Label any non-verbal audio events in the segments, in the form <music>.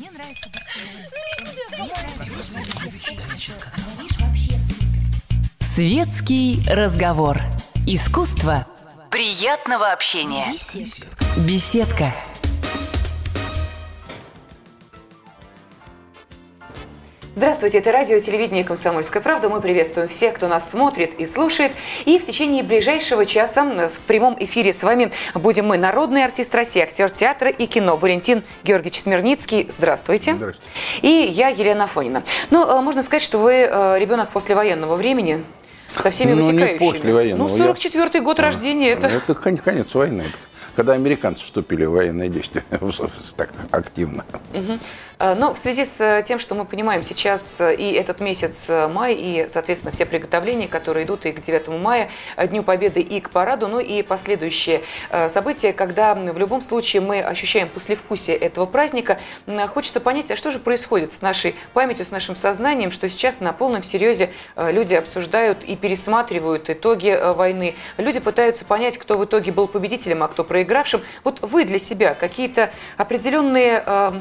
Мне нравится. Светский разговор. Искусство приятного общения. Беседка. Беседка. Здравствуйте, это радио и телевидение «Комсомольская правда». Мы приветствуем всех, кто нас смотрит и слушает. И в течение ближайшего часа в прямом эфире с вами будем мы, народный артист России, актер театра и кино Валентин Георгиевич Смирницкий. Здравствуйте. Здравствуйте. И я, Елена Афонина. Ну, э, можно сказать, что вы э, ребенок послевоенного времени, со всеми Ну, не вытекающими. послевоенного, Ну, я- 44-й год рождения, это... Это кон- конец войны. Это когда американцы вступили в военные действия <laughs> так активно. Э, Но в связи с э, тем, что мы понимаем сейчас э, и этот месяц э, май, и, соответственно, все приготовления, которые идут и к 9 мая, э, Дню Победы, и к параду, ну и последующие э, события, когда в любом случае мы ощущаем послевкусие этого праздника, хочется понять, а что же происходит с нашей памятью, с нашим сознанием, что сейчас на полном серьезе э, люди обсуждают и пересматривают итоги э, войны. Люди пытаются понять, кто в итоге был победителем, а кто проигравшим. Вот вы для себя какие-то определенные э,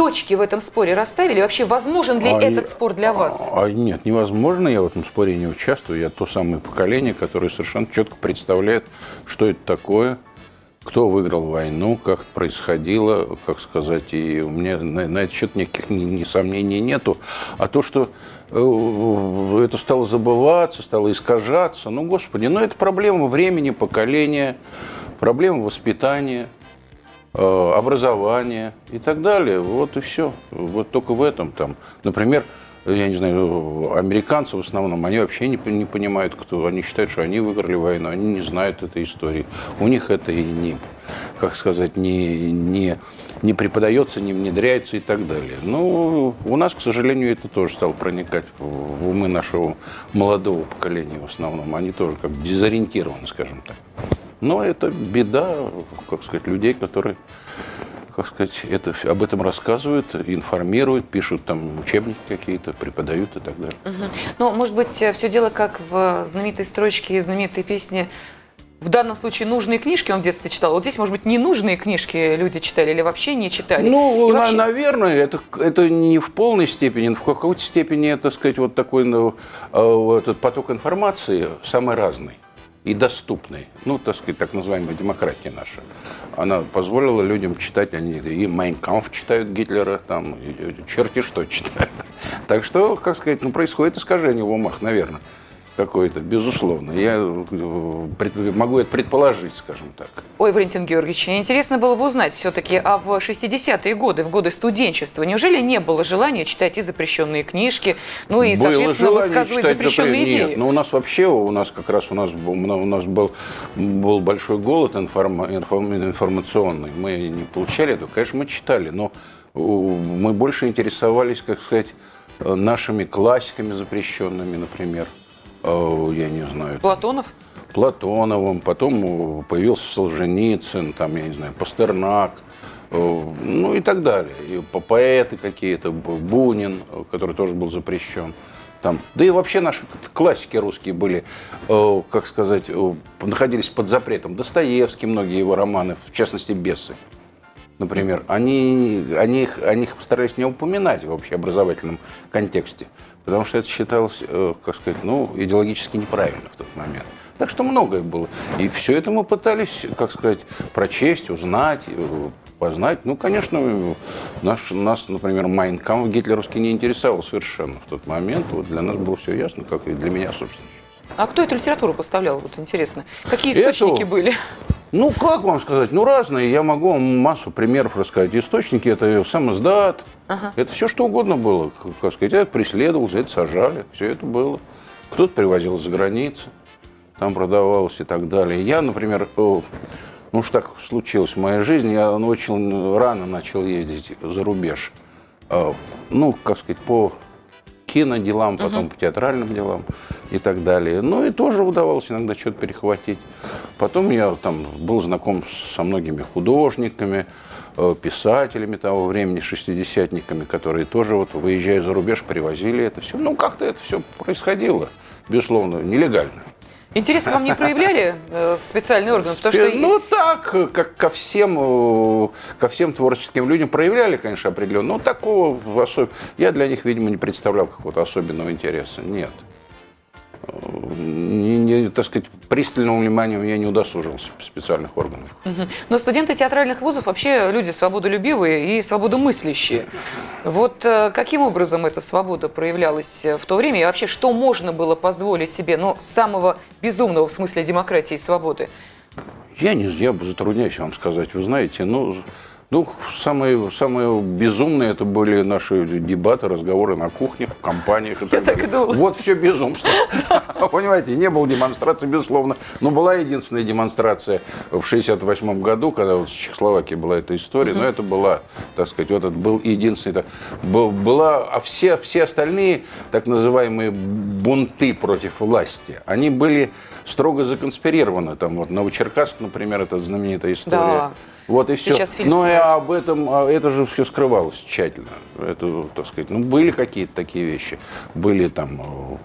точки в этом споре расставили? Вообще, возможен ли А этот я- спор для вас? А, а нет, невозможно, я в этом споре не участвую. Я то самое поколение, которое совершенно четко представляет, что это такое, кто выиграл войну, как происходило, как сказать, и у меня на, на этот счет никаких ни, ни сомнений нету. А то, что э, это стало забываться, стало искажаться, ну, господи, ну, это проблема времени, поколения, проблема воспитания, образование и так далее. Вот и все. Вот только в этом там. Например, я не знаю, американцы в основном, они вообще не, не понимают, кто. Они считают, что они выиграли войну, они не знают этой истории. У них это и не, как сказать, не, не, не преподается, не внедряется и так далее. Ну, у нас, к сожалению, это тоже стало проникать в умы нашего молодого поколения в основном. Они тоже как дезориентированы, скажем так. Но это беда, как сказать, людей, которые, как сказать, это, об этом рассказывают, информируют, пишут там учебники какие-то, преподают и так далее. Ну, может быть, все дело как в знаменитой строчке из знаменитой песни в данном случае нужные книжки он в детстве читал. Вот здесь, может быть, ненужные книжки люди читали или вообще не читали. Ну, И вообще- наверное, это, это не в полной степени, но в какой-то степени, так сказать, вот такой ну, э, этот поток информации самый разный и доступный. Ну, так сказать, так называемая демократия наша. Она позволила людям читать, они и Майнкамф читают Гитлера, там, черти что читают. Так что, как сказать, ну, происходит искажение в умах, наверное, какое-то, безусловно. Я э, могу это предположить, скажем так. Ой, Валентин Георгиевич, интересно было бы узнать все-таки, а в 60-е годы, в годы студенчества, неужели не было желания читать и запрещенные книжки, ну и, Было соответственно, высказывать запрещенные запрет- идеи? Нет, ну у нас вообще, у нас как раз у нас, у нас был, был большой голод информ- информационный. Мы не получали этого. Конечно, мы читали, но мы больше интересовались, как сказать, э, нашими классиками запрещенными, например. Я не знаю, Платонов? Платоновым, потом э, появился Солженицын, там, я не знаю, Пастернак, э, ну и так далее. И по- поэты какие-то, Бунин, э, который тоже был запрещен. Там. Да и вообще наши классики русские были, как сказать, находились под запретом. Достоевский, многие его романы, в частности, «Бесы». Например, они, они, их, они их постарались не упоминать в общеобразовательном контексте, потому что это считалось, э, как сказать, ну, идеологически неправильно в тот момент. Так что многое было. И все это мы пытались, как сказать, прочесть, узнать, э, познать. Ну, конечно, наш, нас, например, Майнкам гитлеровский не интересовал совершенно в тот момент. Вот для нас было все ясно, как и для меня, собственно. А кто эту литературу поставлял, вот интересно? Какие Эту? источники были? Ну, как вам сказать? Ну, разные. Я могу вам массу примеров рассказать. Источники – это сам издат. Это все, что угодно было. Как- сказать, это преследовался, это сажали. Все это было. Кто-то привозил из границы, там продавалось и так далее. Я, например, э, ну уж так случилось в моей жизни, я очень рано начал ездить за рубеж. Э, Ну, как сказать, по киноделам, потом по театральным делам и так далее. Ну и тоже удавалось иногда что-то перехватить. Потом я там был знаком со многими художниками, э, писателями того времени, шестидесятниками, которые тоже вот выезжая за рубеж, привозили это все. Ну как-то это все происходило, безусловно, нелегально. Интерес к вам не проявляли э, специальные органы? Потому что... Ну так, как ко всем, э, ко всем творческим людям проявляли, конечно, определенно. Но такого особ... я для них, видимо, не представлял какого-то особенного интереса. Нет. Не, так сказать, пристального внимания я не удосужился специальных органов. Но студенты театральных вузов вообще люди свободолюбивые и свободомыслящие. Вот э, каким образом эта свобода проявлялась э, в то время? И вообще, что можно было позволить себе, ну, самого безумного в смысле демократии и свободы? Я не я затрудняюсь вам сказать. Вы знаете, ну, ну самые, самые безумные это были наши дебаты, разговоры на кухнях, в компаниях и так так и думала. Вот все безумство. <laughs> Понимаете, не было демонстрации, безусловно. Но была единственная демонстрация в 68 году, когда вот в Чехословакии была эта история. Но это была, так сказать, вот это был единственный. был- Была, а все, все остальные так называемые бунты против власти, они были строго законспирированы. Там вот Новочеркасск, например, это знаменитая история. Да. Вот и все. Сейчас фильм Но и снимают. об этом, а это же все скрывалось тщательно. Это, так сказать, ну, были какие-то такие вещи. Были там э,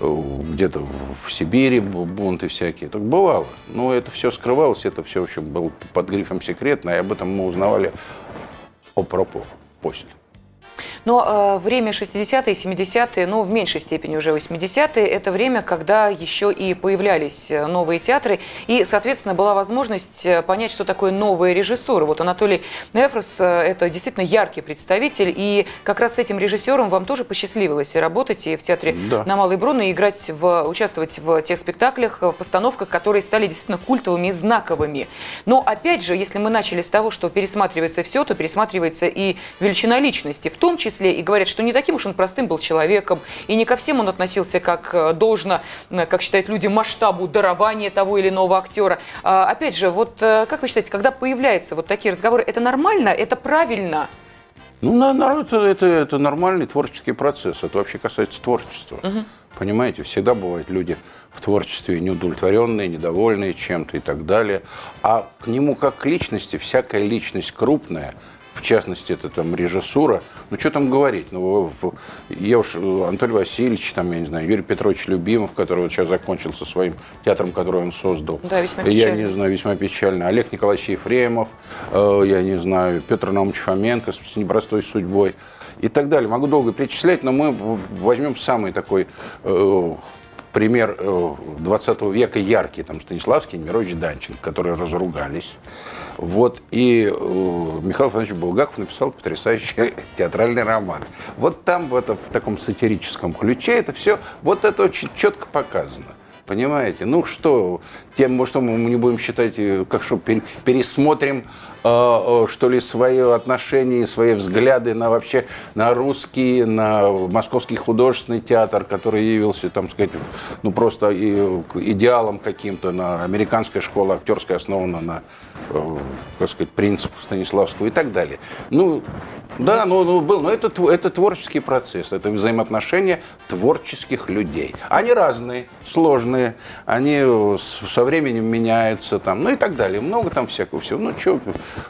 э, где-то в Сибири бу- бунты всякие. Так бывало. Но это все скрывалось, это все, в общем, было под грифом секретно, и об этом мы узнавали о-пропо после. Но э, время 60-е, 70-е, ну, в меньшей степени уже 80-е, это время, когда еще и появлялись э, новые театры, и, соответственно, была возможность э, понять, что такое новая режиссура. Вот Анатолий Нефрос э, – это действительно яркий представитель, и как раз с этим режиссером вам тоже посчастливилось работать и в театре Да. на Малой Бруно, и играть, в, участвовать в тех спектаклях, в постановках, которые стали действительно культовыми и знаковыми. Но, опять же, если мы начали с того, что пересматривается все, то пересматривается и величина личности, в том числе и говорят, что не таким уж он простым был человеком, и не ко всем он относился как э, должно, э, как считают люди, масштабу дарования того или иного актера. А, Опять же, вот э, как вы считаете, когда появляются вот такие разговоры, это нормально, это правильно? Ну, на- на- это, это, это нормальный творческий процесс. Это вообще касается творчества. Понимаете, всегда бывают люди в творчестве неудовлетворенные, недовольные чем-то и так далее. А к нему как к личности, всякая личность крупная, в частности, это там режиссура, ну что там говорить, ну, я уж, э, Анатолий Васильевич, там, я не знаю, Юрий Петрович Любимов, который вот сейчас закончил со своим театром, который он создал. Да, весьма Я печально. не знаю, весьма печально. Олег Николаевич Ефремов, э, я не знаю, Петр Наумович Фоменко с непростой судьбой и так далее. Могу долго перечислять, но мы возьмем самый такой э, пример э, 20 века яркий, там Станиславский, Немирович Данченко, которые разругались. Вот, и э, Михаил Иванович Булгаков написал потрясающий <laughs> театральный роман. Вот там, в, это, в таком сатирическом ключе, это все, вот это очень четко показано. Понимаете? Ну что, тем, может, мы не будем считать, э, как что, пере- пересмотрим, что ли, свои отношения, свои взгляды на вообще, на русский, на Московский художественный театр, который явился, там сказать, ну просто идеалом каким-то, на американская школа актерская основана на, э, как сказать, принципах Станиславского и так далее. Ну, да, ну, ну, был, но это, это творческий процесс, это взаимоотношения творческих людей. Они разные, сложные, они э, со временем меняются, там, ну и так далее. Много там всякого всего. Ну, что,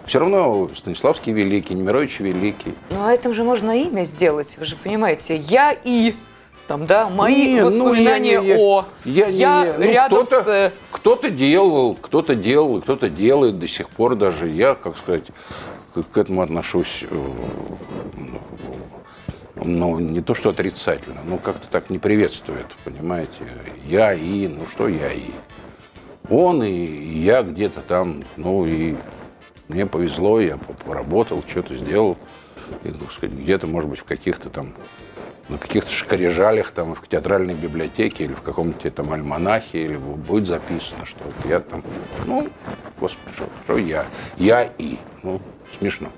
все равно Станиславский великий, Немирович великий. Ну, а этим же можно имя сделать, вы же понимаете. Я и, там, да, мои Не, ну, воспоминания я не- я- о. Я, не- не- ну, рядом кто-то, с... э, Кто-то делал, кто-то делал, и кто-то делает до сих пор даже. Я, как сказать, к, к этому отношусь, э, ну, не то что отрицательно, но как-то так не приветствует, понимаете. Я и, ну что я и. Он и я где-то там, ну и мне повезло, я по- поработал, что-то сделал. И, так сказать, где-то, может быть, в каких-то там на каких-то шкарежалях там в театральной библиотеке или в каком-то там альманахе или будет записано, что вот я там, ну, господи, что, что я, я и, ну, смешно.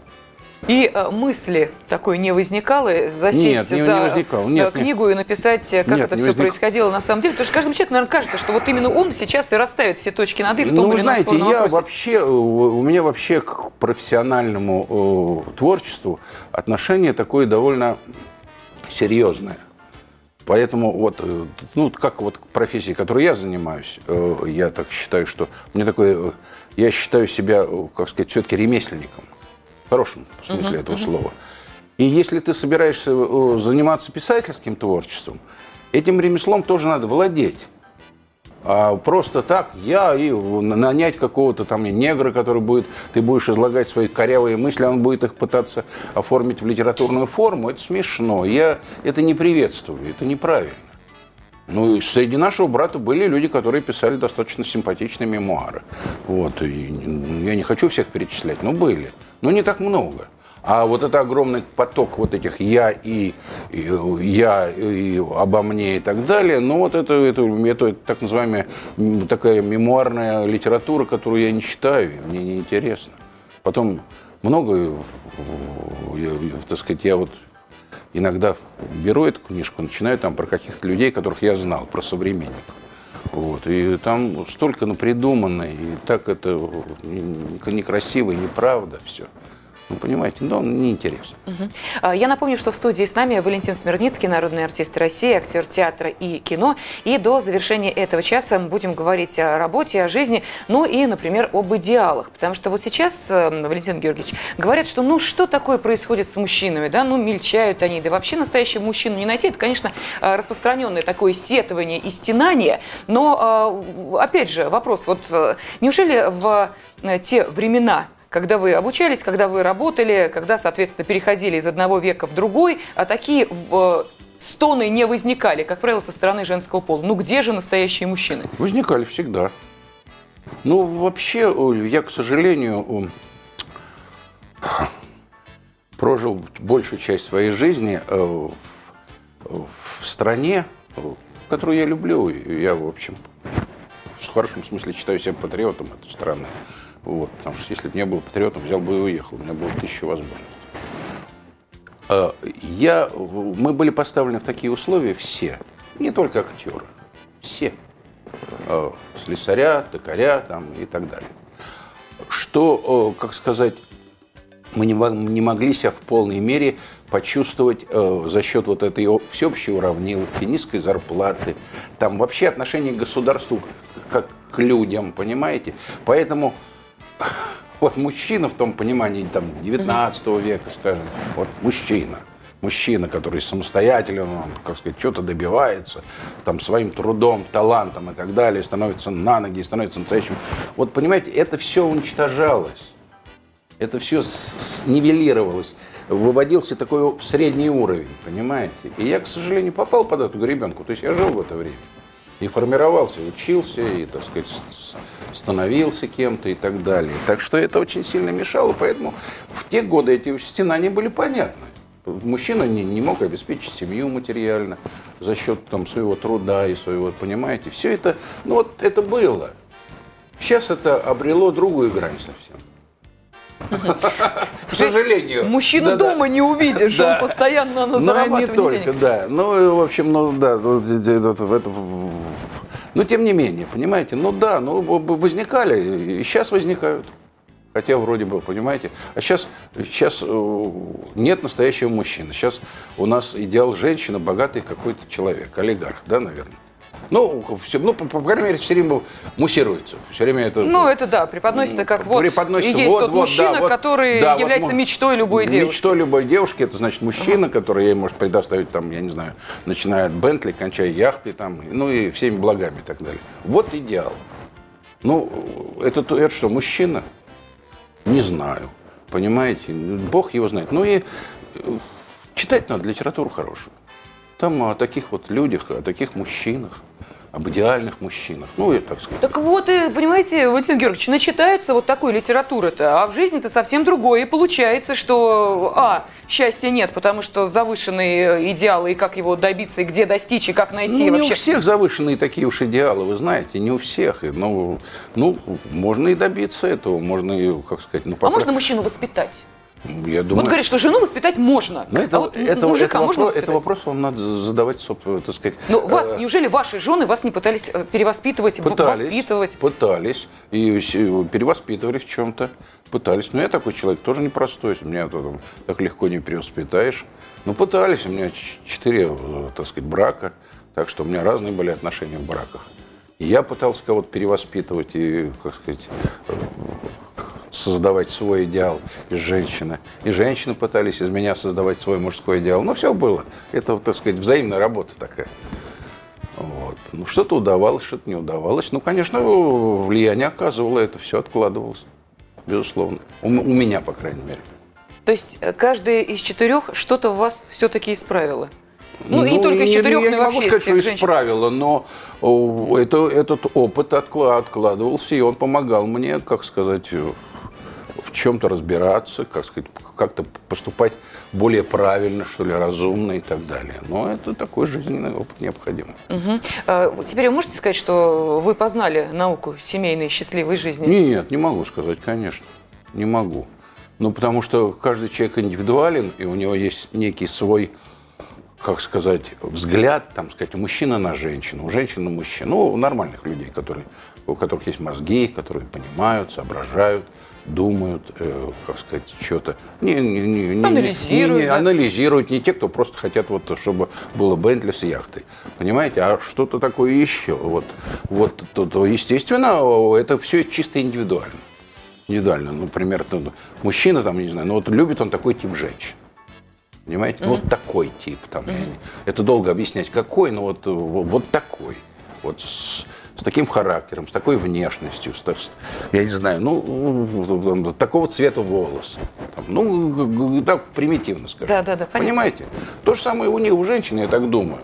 И э, мысли такой не возникало э, засесть Нет, не- не за возникало. э, Нет, книгу и написать, как Нет, это все возник- происходило на самом деле. Потому что каждому человеку, наверное, кажется, что вот именно он сейчас и расставит все точки над «и» в том ну, или ином знаете, я вопросе. вообще, у меня вообще к профессиональному э, творчеству отношение такое довольно серьезное. Поэтому вот, ну, как вот к профессии, которой я занимаюсь, э, я так считаю, что мне такое, я считаю себя, как сказать, все-таки ремесленником. В хорошем смысле этого слова. И если ты собираешься э, заниматься писательским творчеством, этим ремеслом тоже надо владеть. А просто так я и нанять какого-то там негра, который будет, ты будешь излагать свои корявые мысли, он будет их пытаться оформить в литературную форму, это смешно. Я это не приветствую, это неправильно. Ну, и среди нашего брата были люди, которые писали достаточно симпатичные мемуары. Вот. И я не хочу всех перечислять, но были. Но не так много. А вот это огромный поток вот этих я и, и я и обо мне и так далее, ну вот это, это, это, это так называемая такая мемуарная литература, которую я не читаю, мне не интересно. Потом много, я, так сказать, я вот иногда беру эту книжку, начинаю там про каких-то людей, которых я знал, про современников. Вот. И там столько напридумано, и так это некрасиво и неправда все. Ну, понимаете, но он неинтересно. Угу. Я напомню, что в студии с нами Валентин Смирницкий, народный артист России, актер театра и кино. И до завершения этого часа мы будем говорить о работе, о жизни, ну и, например, об идеалах. Потому что вот сейчас, эм, Валентин Георгиевич, говорят, что ну что такое происходит с мужчинами, да, ну мельчают они, да вообще настоящего мужчину не найти. Это, конечно, э, распространенное такое сетование и стенание. Но, э, опять же, вопрос, вот э, неужели в те времена, когда вы обучались, когда вы работали, когда, соответственно, переходили из одного века в другой, а такие э, стоны не возникали, как правило, со стороны женского пола. Ну где же настоящие мужчины? Возникали всегда. Ну, вообще, я, к сожалению, прожил большую часть своей жизни э, в стране, которую я люблю. Я, в общем, в хорошем смысле считаю себя патриотом этой страны. Вот, потому что если бы не был патриотом, взял бы и уехал. У меня было тысяча возможностей. А, я, мы были поставлены в такие условия все, не только актеры, все. А, слесаря, токаря там, и так далее. Что, как сказать, мы не могли себя в полной мере почувствовать э, за счет вот этой всеобщей уравниловки, низкой зарплаты, там вообще отношение к государству как к людям, понимаете? Поэтому <laughs> вот мужчина в том понимании там 19 века, скажем, вот мужчина, мужчина, который самостоятелен, он, как сказать, что-то добивается, там, своим трудом, талантом и так далее, становится на ноги, становится настоящим. Вот, понимаете, это все уничтожалось, это все нивелировалось, выводился такой средний уровень, понимаете. И я, к сожалению, попал под эту гребенку, то есть я жил в это время и формировался, учился, и, так сказать, становился кем-то и так далее. Так что это очень сильно мешало, поэтому в те годы эти стенания были понятны. Мужчина не, не мог обеспечить семью материально за счет там, своего труда и своего, понимаете, все это, ну вот это было. Сейчас это обрело другую грань совсем. К сожалению. Мужчину да, дома да. не увидишь, да. он постоянно на Но не только, денег. да. Ну, в общем, ну да, это, но тем не менее, понимаете, ну да, ну возникали, и сейчас возникают. Хотя вроде бы, понимаете. А сейчас, сейчас э, нет настоящего мужчины. Сейчас у нас идеал женщины, богатый какой-то человек, олигарх, да, наверное. Ну, все, ну, по, по крайней мере, все время муссируется. Все время это... Ну, это да, преподносится как вот преподносится, и есть вот, тот вот, мужчина, да, вот, который да, является вот, мечтой любой девушки. Мечтой любой девушки, это значит мужчина, uh-huh. который ей может предоставить, там, я не знаю, начиная от Бентли, кончая яхтой, там, ну и всеми благами и так далее. Вот идеал. Ну, это, это что, мужчина? Не знаю. Понимаете? Бог его знает. Ну и э, читать надо литературу хорошую. Там о таких вот людях, о таких мужчинах об идеальных мужчинах. Ну, и так сказать. Так вот, и, понимаете, Валентин Георгиевич, начитается вот такой литературы-то, а в жизни-то совсем другое. И получается, что, а, счастья нет, потому что завышенные идеалы, и как его добиться, и где достичь, и как найти. Ну, не вообще... у всех завышенные такие уж идеалы, вы знаете, не у всех. И, ну, ну, можно и добиться этого, можно и, как сказать... Ну, пока... А можно мужчину воспитать? Я думаю, вот говорит, что жену воспитать можно. Но это, а вот это, мужика это, можно вопрос, это вопрос вам надо задавать, так сказать. Но ну, вас, э, неужели ваши жены вас не пытались э, перевоспитывать, пытались, воспитывать? Пытались. И перевоспитывали в чем-то. Пытались. Но я такой человек тоже непростой. Меня там, так легко не перевоспитаешь. Ну, пытались. У меня четыре, э, так сказать, брака. Так что у меня разные были отношения в браках. Я пытался кого-то перевоспитывать и, как сказать, создавать свой идеал из женщины. И женщины пытались из меня создавать свой мужской идеал. Но все было. Это, так сказать, взаимная работа такая. Вот. Ну, что-то удавалось, что-то не удавалось. Ну, конечно, влияние оказывало, это все откладывалось. Безусловно. У, у меня, по крайней мере. То есть э, каждая из четырех что-то в вас все-таки исправило? Ну, и не только из четырех, я но не могу вообще сказать, что женщин. исправило, но о, это, этот опыт откла- откладывался, и он помогал мне, как сказать, э, чем-то разбираться, как сказать, как-то поступать более правильно, что ли, разумно и так далее. Но это такой жизненный опыт необходим. Мгм. А, Теперь вы можете сказать, что вы познали науку семейной счастливой жизни? Нет, не могу сказать, конечно. Не могу. Ну, потому что каждый человек индивидуален, и у него есть некий свой, как сказать, взгляд, там, сказать, у мужчины на женщину, у женщины на мужчину. Ну, у нормальных людей, которые, у которых есть мозги, которые понимают, соображают, думают, э, как сказать, что-то. Не, не, не, не- не- Анализируют, не- не да? анализируют, не те, кто просто хотят, вот, чтобы было Бентли с яхтой. Понимаете? А что-то такое еще. Вот, вот то, то, естественно, это все чисто индивидуально. Индивидуально. Ну, Например, там, мужчина, там, не знаю, ну вот любит он такой тип женщин. Понимаете? Ну, вот такой тип. Там, не- Это долго объяснять, какой, но вот, вот, вот такой. Вот с, с таким характером, с такой внешностью, с, с- я не знаю, ну, такого цвета волос. Там, ну, так примитивно скажем. Да, да, да, понятно. Понимаете? То же самое у них, у женщин, я так думаю.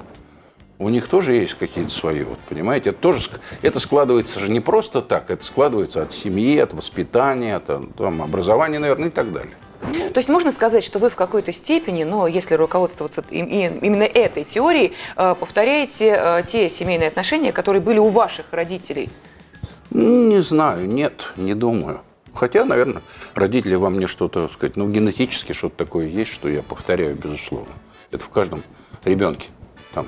У них тоже есть какие-то свои, вот, понимаете? Это тоже это складывается же не просто так, это складывается от семьи, от воспитания, от там, образования, наверное, и так далее. То есть можно сказать, что вы в какой-то степени, но если руководствоваться именно этой теорией, э, повторяете э, те семейные отношения, которые были у ваших родителей? Не знаю, нет, не думаю. Хотя, наверное, родители во мне что-то, сказать, ну, генетически что-то такое есть, что я повторяю, безусловно. Это в каждом ребенке там,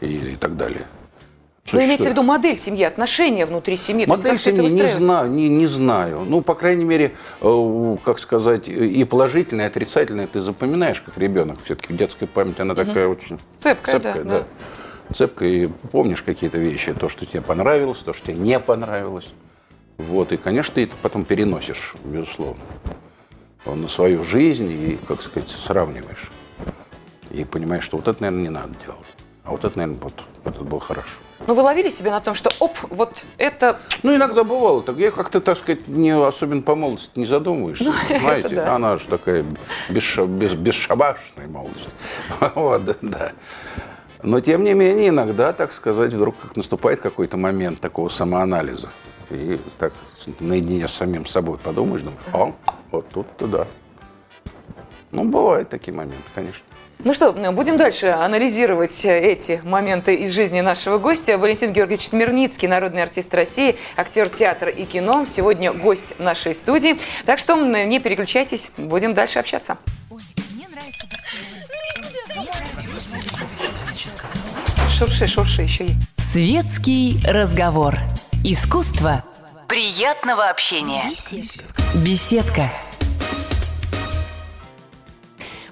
и, и- и так далее. Вы имеете в виду модель семьи, отношения внутри семьи? Есть Модель семьи не знаю, не, не знаю. Ну, по крайней мере, э, как сказать, и положительное, и отрицательное ты запоминаешь как ребенок. Все-таки детская память, она такая очень Цепкая, да, да. Цепкая, и помнишь какие-то вещи, то, что тебе понравилось, то, что тебе не понравилось. Вот, и, конечно, ты это потом переносишь, безусловно, на свою жизнь и, как сказать, сравниваешь. И понимаешь, что вот это, наверное, не надо делать. А вот это, наверное, вот это было хорошо. Но вы ловили себя на том, что оп, вот это... Ну, иногда бывало. Так я как-то, так сказать, не особенно по молодости не задумываешься. <laughs> знаете, да. она же такая бесша- без- бесшабашная молодость. <laughs> Вот, да, да. Но, тем не менее, иногда, так сказать, вдруг как наступает какой-то момент такого самоанализа. И так наедине с самим собой подумаешь, думаешь, а, вот тут-то да. Ну, бывают такие моменты, конечно. Ну что, будем дальше анализировать э, эти моменты из жизни нашего гостя. Валентин Георгиевич Смирницкий, народный артист России, актер театра и кино. Сегодня гость нашей студии. Так что не переключайтесь, будем дальше общаться. Шурши, шурши, еще есть. Светский разговор. Искусство приятного общения. Беседка.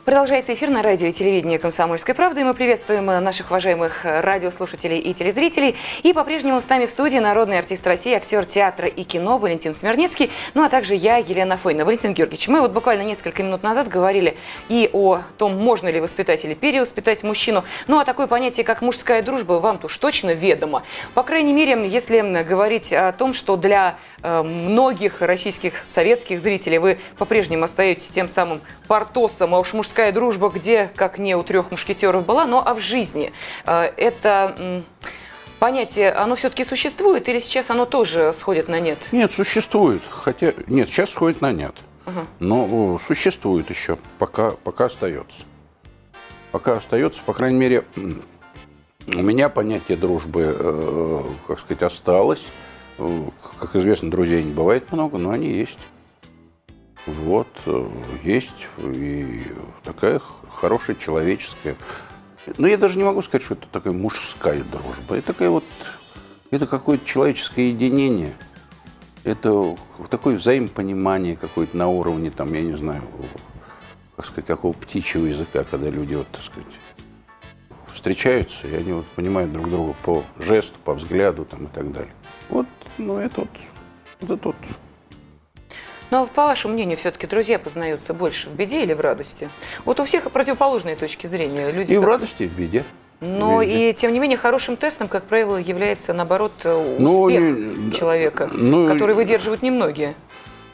Продолжается эфир на радио и телевидении «Комсомольской правды». Мы приветствуем э, наших уважаемых э, радиослушателей и телезрителей. И по-прежнему с нами в студии народный артист России, актер театра и кино Валентин Смирницкий. Ну, а также я, Елена Фойна. Валентин Георгиевич, мы вот буквально несколько минут назад говорили и о том, можно ли воспитать или перевоспитать мужчину. Ну, а такое понятие, как мужская дружба, вам-то уж точно ведомо. По крайней мере, если говорить о том, что для э, многих российских советских зрителей вы по-прежнему остаетесь тем самым портосом, а уж мужская дружба где, как не у трех мушкетеров была, но а в жизни э, это понятие, оно все-таки существует или сейчас оно тоже сходит на нет? Нет, существует. Хотя, нет, сейчас сходит на нет. Но существует еще, пока, пока остается. Пока остается, по крайней мере, у меня понятие дружбы, э, как сказать, осталось. Э, Как известно, друзей не бывает много, но они есть. Вот, э, есть и такая хорошая человеческая. Но я даже не могу сказать, что это такая мужская дружба. Это такая вот, это какое-то человеческое единение. Это такое взаимопонимание какое-то на уровне, там, я не знаю, как сказать, такого птичьего языка, когда люди, вот, так сказать, встречаются, и они вот понимают друг друга по жесту, по взгляду там, и так далее. Вот, ну, это вот, это вот Но по вашему мнению, все-таки друзья познаются больше в беде или в радости? Вот у всех противоположные точки зрения. Люди И в как- радости, и в беде. Но Везде. и, тем не менее, хорошим тестом, как правило, является, наоборот, успех Ну, не- человека, ну, который выдерживают немногие.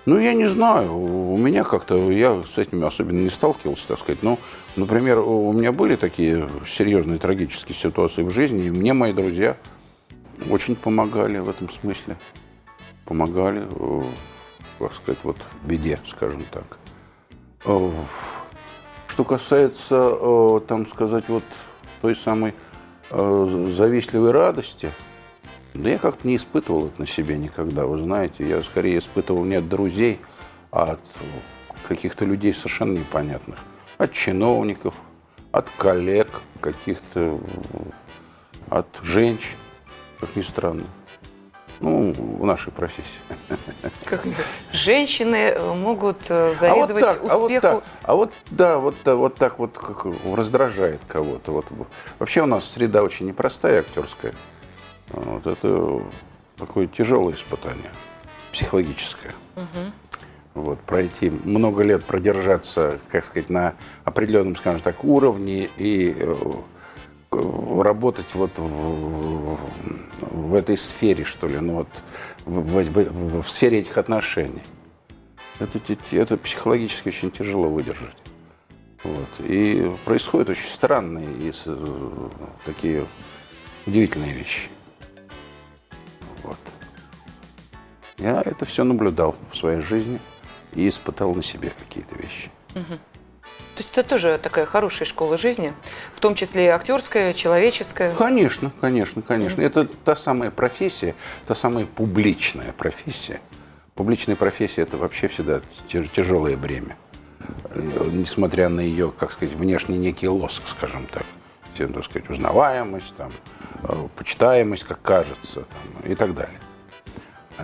Ну, я не знаю. У меня как-то, я с этим особенно не сталкивался, так сказать. Но, например, у меня были такие серьезные трагические ситуации в жизни, и мне мои друзья очень помогали в этом смысле. Помогали, как сказать, вот беде, скажем так. Э, Что касается, э, там сказать, вот той самой э, завистливой радости, да я как-то не испытывал это на себе никогда, вы знаете. Я скорее испытывал не от друзей, а от каких-то людей совершенно непонятных. От чиновников, от коллег каких-то, от женщин, как ни странно. Ну, в нашей профессии. Как? Женщины э, могут э, завидовать а вот так, успеху. А вот, так, а вот да, вот, да, вот так вот как раздражает кого-то. Вот. Вообще у нас среда очень непростая актерская. Вот это такое тяжелое испытание, психологическое. Вот, пройти много лет, продержаться, как сказать, на определенном, скажем так, уровне и э, э, работать вот в, в этой сфере, что ли, ну вот в, в- в- в сфере этих отношений. Это, это психологически очень тяжело выдержать. Вот. И происходят очень странные и такие удивительные вещи. Вот. Я это все наблюдал в своей жизни и испытал на себе какие-то вещи. То есть это тоже такая хорошая школа жизни, в том числе и актерская, человеческая. Конечно, конечно, конечно. Это та самая профессия, та самая публичная профессия. Публичная профессия – это вообще всегда тя- тяжелое бремя. Э, Несмотря на ее, как сказать, внешний некий лоск, скажем так. Всем, так сказать, узнаваемость, там, э, почитаемость, как кажется, там, и так далее.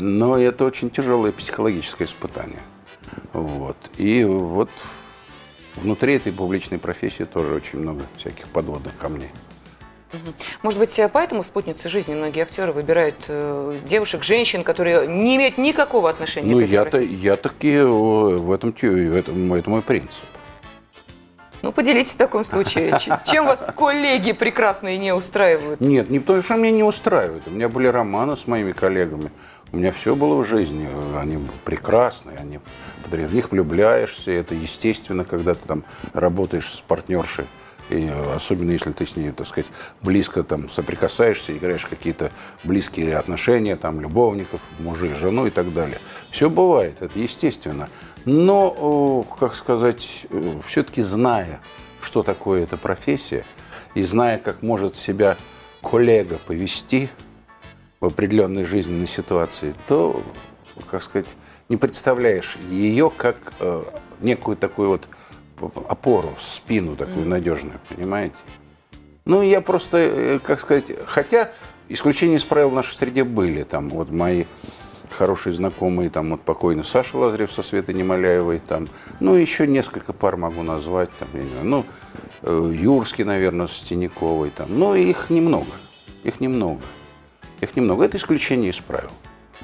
Но это очень тяжелое психологическое испытание. Вот. И вот внутри этой публичной профессии тоже очень много всяких подводных камней. Может быть, э, поэтому спутницы жизни многие актеры выбирают э, девушек, женщин, которые не имеют никакого отношения Ну, к этой я-то, профессии? я таки э, в этом, в этом, это мой принцип. Ну, поделитесь в таком случае. Чем вас коллеги прекрасные не устраивают? Нет, не потому что меня не устраивает. У меня были романы с моими коллегами. У меня все было в жизни. Они прекрасные, они в них влюбляешься. Это естественно, когда ты там работаешь с партнершей. И э, особенно если ты с ней, так сказать, близко там соприкасаешься, играешь какие-то близкие отношения, там, любовников, мужей, жену и так далее. Все бывает, это естественно. Но, э, как сказать, все-таки зная, что такое эта профессия, и зная, как может себя коллега повести в определенной жизненной ситуации, то, как сказать, не представляешь ее как э, некую такую вот опору, спину такую надежную, понимаете? Ну, я просто, э, как сказать, хотя исключения из правил в нашей среде были. Там вот мои хорошие знакомые, там вот покойный Саша Лазарев со Светой Немоляевой, там, ну, еще несколько пар могу назвать, там, я не знаю, ну, э, Юрский, наверное, с Тиняковой, там, но их немного, их немного, их немного. Это исключение из правил.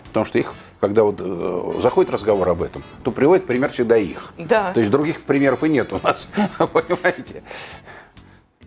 Потому что их, когда вот э, заходит разговор об этом, то приводит пример всегда их. Да. То есть других примеров и нет у нас, <laughs> понимаете?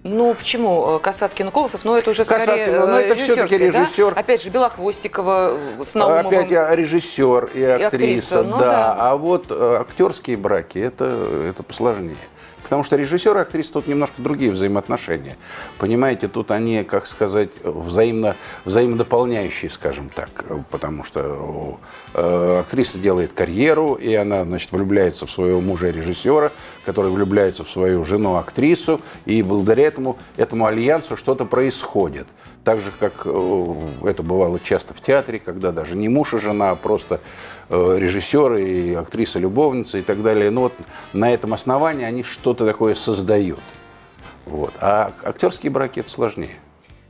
Ну, почему? Э, Касаткин, Колосов, но это уже скорее Касаткин, ну, э, это всё-таки режиссерское, да? режиссер. Опять же, Белохвостикова э, с Наумовым. Опять я режиссер и актриса, актриса, ну да. да. А вот актерские браки это, это посложнее. Потому что режиссер и актриса тут немножко другие взаимоотношения. Понимаете, тут они, как сказать, взаимно, взаимодополняющие, скажем так. Потому что э, актриса делает карьеру, и она, значит, влюбляется в своего мужа-режиссера, который влюбляется в свою жену-актрису, и благодаря этому, этому альянсу что-то происходит. Так же, как э, это бывало часто в театре, когда даже не муж и жена, а просто э, режиссер и актриса-любовница и так далее. Ну вот на этом основании они что-то такое создают. Вот. А актерские браки это сложнее.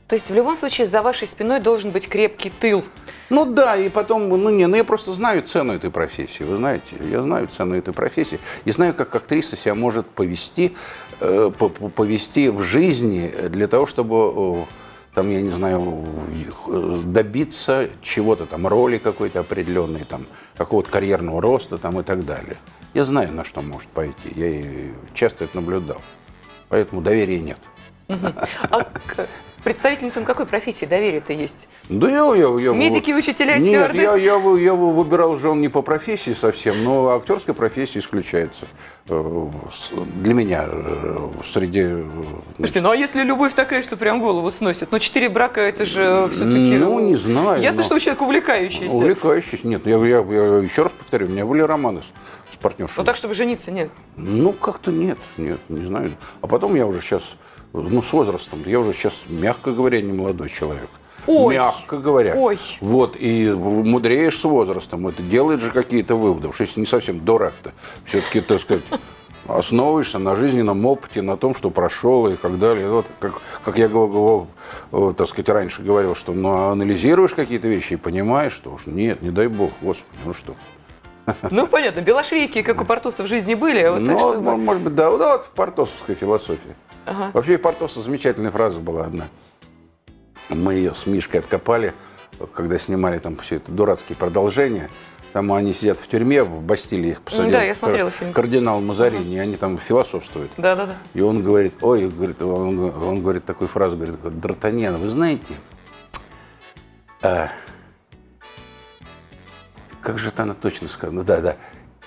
То есть в любом случае за вашей спиной должен быть крепкий тыл. Ну да, и потом, ну не, ну я просто знаю цену этой профессии, вы знаете, я знаю цену этой профессии, и знаю, как актриса себя может повести, э, по- по- повести в жизни для того, чтобы, там, я не знаю, э, добиться чего-то, там, роли какой-то определенной, там, какого-то карьерного роста, там, и так далее. Я знаю, на что может пойти, я часто это наблюдал, поэтому доверия нет. Представительницам какой профессии доверие-то есть? Да я, я, я Медики, учителя, Нет, я, я, я вы- выбирал жен не по профессии совсем, но актерская профессия исключается э, для меня э, среди... э, Слушайте, ну а если любовь такая, что прям голову сносит? Ну, четыре брака, это же все-таки... Ну, не знаю, Ясно, но- что вы человек увлекающийся. Увлекающийся. Нет, я, я, я еще раз повторю, у меня были романы с, с партнершей. Ну, так, чтобы жениться, нет. Ну, как-то нет, нет, не знаю. А потом я уже сейчас, ну, с возрастом, я уже сейчас, мягко говоря, не молодой человек. Ой. Мягко говоря. Ой. Вот, и мудреешь с возрастом. Это делает же какие-то выводы. Уж если не совсем дурак-то, все-таки, так сказать, основываешься на жизненном опыте, на том, что прошел и так далее. Вот, как, как я говорю, вот, так сказать, раньше говорил, что ну, анализируешь какие-то вещи и понимаешь, что уж нет, не дай бог, господи, ну что. Ну, понятно, белошвейки, как у Портоса в жизни были, вот Ну, вот, чтобы... может быть, да, да, вот портосовская философия. Вообще, и Портоса замечательная фраза была одна. Мы ее с Мишкой откопали, когда снимали там все это дурацкие продолжения. Там они сидят в тюрьме, в Бастилии их посадил. Да, я смотрела фильм. Кардинал Мазарини, и они там философствуют. Да-да-да. И он говорит, ой, говорит, он, он говорит такую фразу, говорит, Д'Артаньян, вы знаете, а, как же это она точно сказана? Да, да.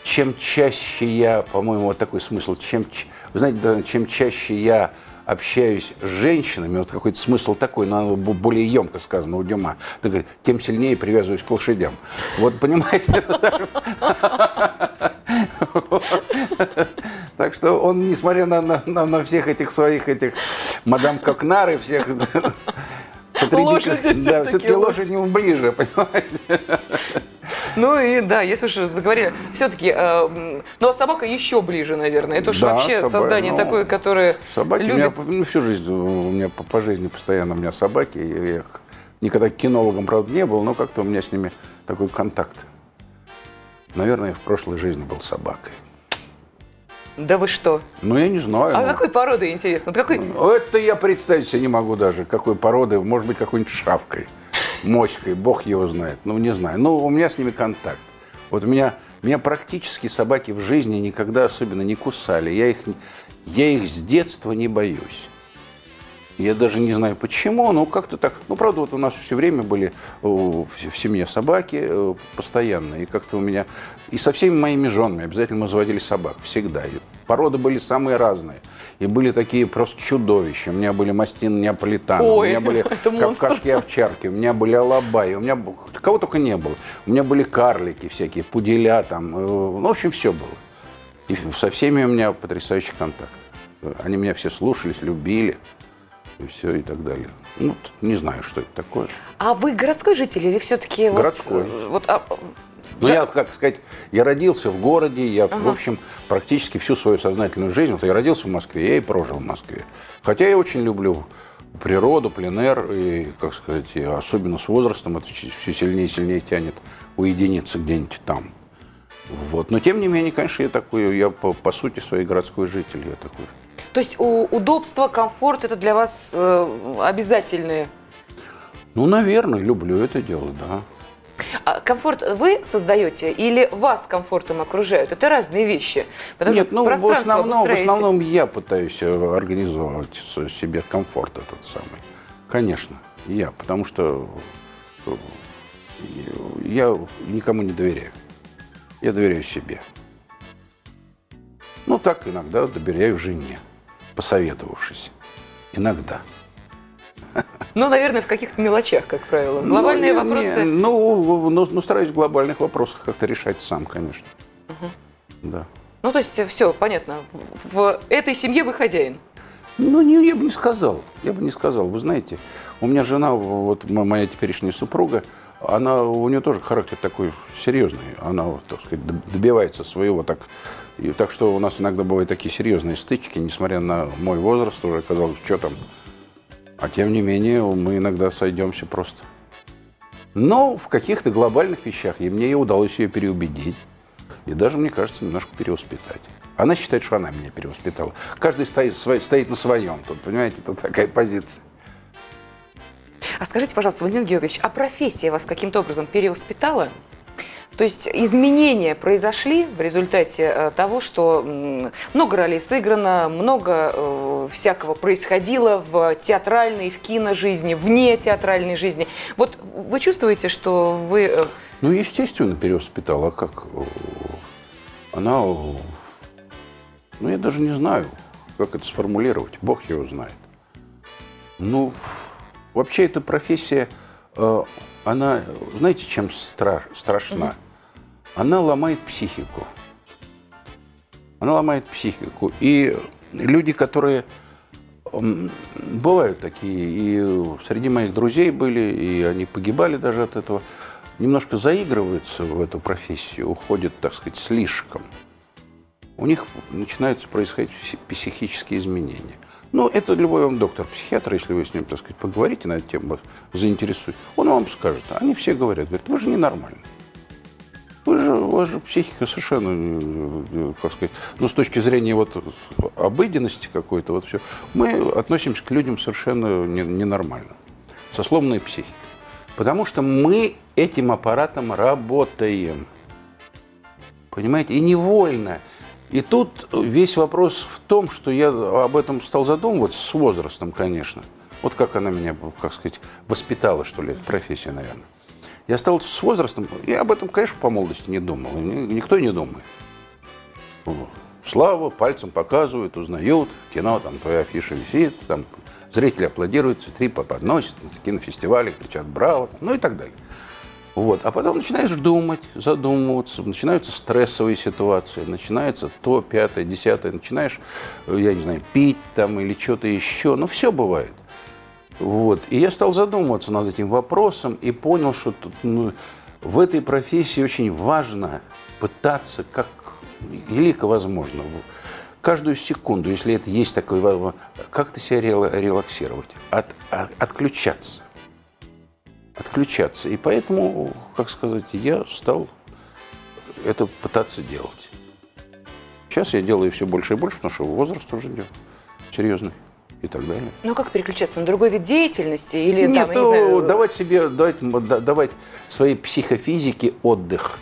Чем чаще я, по-моему, вот такой смысл, чем, вы знаете, чем чаще я общаюсь с женщинами, вот какой-то смысл такой, но более емко сказано у Дюма, тем сильнее привязываюсь к лошадям. Вот понимаете, так- что он, несмотря на, на, на- всех этих своих этих мадам Кокнары, всех потребителей, Лошади да, все-таки лошадь ему ближе, понимаете? Ну и да, если уж заговорили, все-таки, ну а собака еще ближе, наверное. Это уж Да, вообще собака, создание ну, такое, которое Собаки, у меня любит. ну, всю жизнь, у меня по, по жизни постоянно у меня собаки. Я к- никогда кинологом, правда, не был, но как-то у меня с ними такой контакт. Наверное, я в прошлой жизни был собакой. Да вы что? Ну, я не знаю. А ну. какой породы, интересно? Вот какой... Это я представить себе не могу даже, какой породы, может быть, какой-нибудь шавкой, моськой, бог его знает, ну, не знаю. Но у меня с ними контакт. Вот у меня, меня практически собаки в жизни никогда особенно не кусали. Я их, я их с детства не боюсь. Я даже не знаю почему, но как-то так. Ну, правда, вот у нас все время были в семье собаки э, постоянно. И как-то у меня... И со всеми моими женами обязательно мы заводили собак. Всегда. И породы были самые разные. И были такие просто чудовища. У меня были мастины неаполитаны, у меня были <laughs> кавказские овчарки, у меня были алабаи, у меня кого только не было. У меня были карлики всякие, пуделя там. э, Ну, в общем, все было. И со всеми у меня потрясающий контакт. Они меня все слушались, любили. И все, и так далее. Ну, не знаю, что это такое. А вы городской житель или все-таки... Городской. Вот, а, Но я, как сказать, я родился в городе, я, в общем, практически всю свою сознательную жизнь, вот я родился в Москве, я и прожил в Москве. Хотя я очень люблю природу, пленэр, и, как сказать, особенно с возрастом это все сильнее и сильнее тянет уединиться где-нибудь там. Вот. Но, тем не менее, конечно, я такой, я по, по сути своей городской житель, я такой. То есть удобство, комфорт это для вас э, обязательные. Ну, наверное, люблю это дело, да. А комфорт вы создаете или вас комфортом окружают? Это разные вещи. Потому Нет, ну, в основном, в основном я пытаюсь э, организовать себе комфорт этот самый. Конечно, я, потому что э, я никому не доверяю. Я доверяю себе. Ну, так иногда доверяю жене, посоветовавшись. Иногда. Ну, наверное, в каких-то мелочах, как правило. Глобальные Ну, не- вопросы. не, ну, ну, ну, стараюсь в глобальных вопросах как-то решать сам, конечно. Да. Ну, то есть, все, понятно. В этой семье вы хозяин. Ну, не, я бы не сказал. Я бы не сказал. Вы знаете, у меня жена, вот моя теперешняя супруга, она, у нее тоже характер такой серьезный. Она, так сказать, добивается своего так. И так что у нас иногда бывают такие серьезные стычки, несмотря на мой возраст, уже казалось, что там. А тем не менее, мы иногда сойдемся просто. Но в каких-то глобальных вещах и мне удалось ее переубедить. И даже, мне кажется, немножко перевоспитать. Она считает, что она меня перевоспитала. Каждый стоит, стоит на своем. Тут, понимаете, это такая позиция. А скажите, пожалуйста, Валентин Георгиевич, а профессия вас каким-то образом перевоспитала? То есть изменения произошли в результате э, того, что много ролей сыграно, много всякого происходило в театральной, в киножизни, вне театральной жизни. Вот вы чувствуете, что вы... Э, ну, естественно, перевоспитала. А как? Она... Ну, я даже не знаю, как это сформулировать. Бог его знает. Ну, вообще эта профессия, э, она, знаете, чем страш, страшна? Угу. Она ломает психику. Она ломает психику. И люди, которые бывают такие, и среди моих друзей были, и они погибали даже от этого, немножко заигрываются в эту профессию, уходят, так сказать, слишком. У них начинаются происходить психические изменения. Ну, это любой вам доктор-психиатр, если вы с ним, так сказать, поговорите на эту тему, заинтересует, он вам скажет. Они все говорят, говорят, вы же ненормальны. Вы же, у вас же психика совершенно, как сказать, ну, с точки зрения вот обыденности какой-то, вот все, мы относимся к людям совершенно ненормально, со сломанной психикой. Потому что мы этим аппаратом работаем. Понимаете? И невольно. И тут весь вопрос в том, что я об этом стал задумываться с возрастом, конечно. Вот как она меня, как сказать, воспитала, что ли, профессия, наверное. Я стал с возрастом, я об этом, конечно, по молодости не думал, никто не думает. Слава, пальцем показывают, узнают, кино, там твоя афиша висит, там зрители аплодируют, цветы подносят, на кинофестивале кричат «Браво!», ну и так далее. Вот. А потом начинаешь думать, задумываться, начинаются стрессовые ситуации, начинается то, пятое, десятое, начинаешь, я не знаю, пить там или что-то еще, ну все бывает. Вот. И я стал задумываться над этим вопросом и понял, что тут, ну, в этой профессии очень важно пытаться, как велико возможно, каждую секунду, если это есть такой, как-то себя релаксировать, от, от, отключаться. Отключаться. И поэтому, как сказать, я стал это пытаться делать. Сейчас я делаю все больше и больше, потому что возраст уже серьезный и так далее. Ну как переключаться на другой вид деятельности или Нет, там, не знаю... давать себе давать, давать своей психофизике отдых.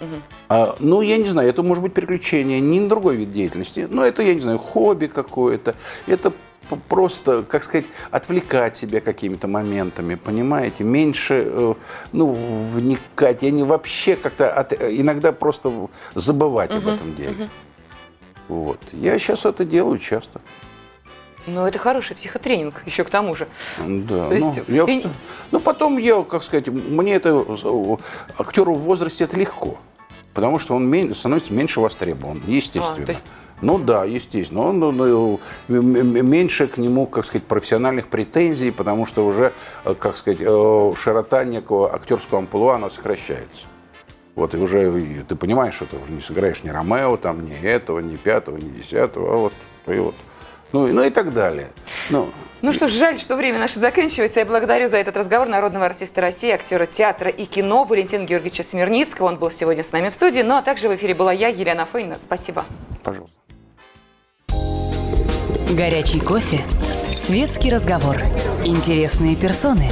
Угу. А, ну, я не знаю, это может быть переключение не на другой вид деятельности, но это, я не знаю, хобби какое-то. Это просто, как сказать, отвлекать себя какими-то моментами, понимаете, меньше, э, ну, вникать. Я не вообще как-то от, иногда просто забывать угу, об этом деле. Угу. Вот. Я сейчас это делаю часто. Ну, это хороший психотренинг, еще к тому же. Да. То есть, ну, я, и... ну, потом я, как сказать, мне это, актеру в возрасте это легко. Потому что он становится меньше востребован, естественно. А, есть... Ну да, естественно. Он, ну, меньше к нему, как сказать, профессиональных претензий, потому что уже, э, как сказать, э, широта некого актерского амплуа, она сокращается. Вот, и уже ты понимаешь, что ты уже не сыграешь ни Ромео, там, ни этого, ни пятого, ни десятого, а вот, и вот ну, ну и так далее. Ну, ну что ж, жаль, что время наше заканчивается. Я благодарю за этот разговор народного артиста России, актера театра и кино Валентина Георгиевича Смирницкого. Он был сегодня с нами в студии. Ну а также в эфире была я, Елена Фейна. Спасибо. Пожалуйста. Горячий кофе, светский разговор, интересные персоны,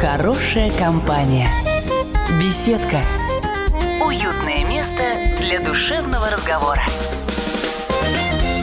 хорошая компания, беседка, уютное место для душевного разговора.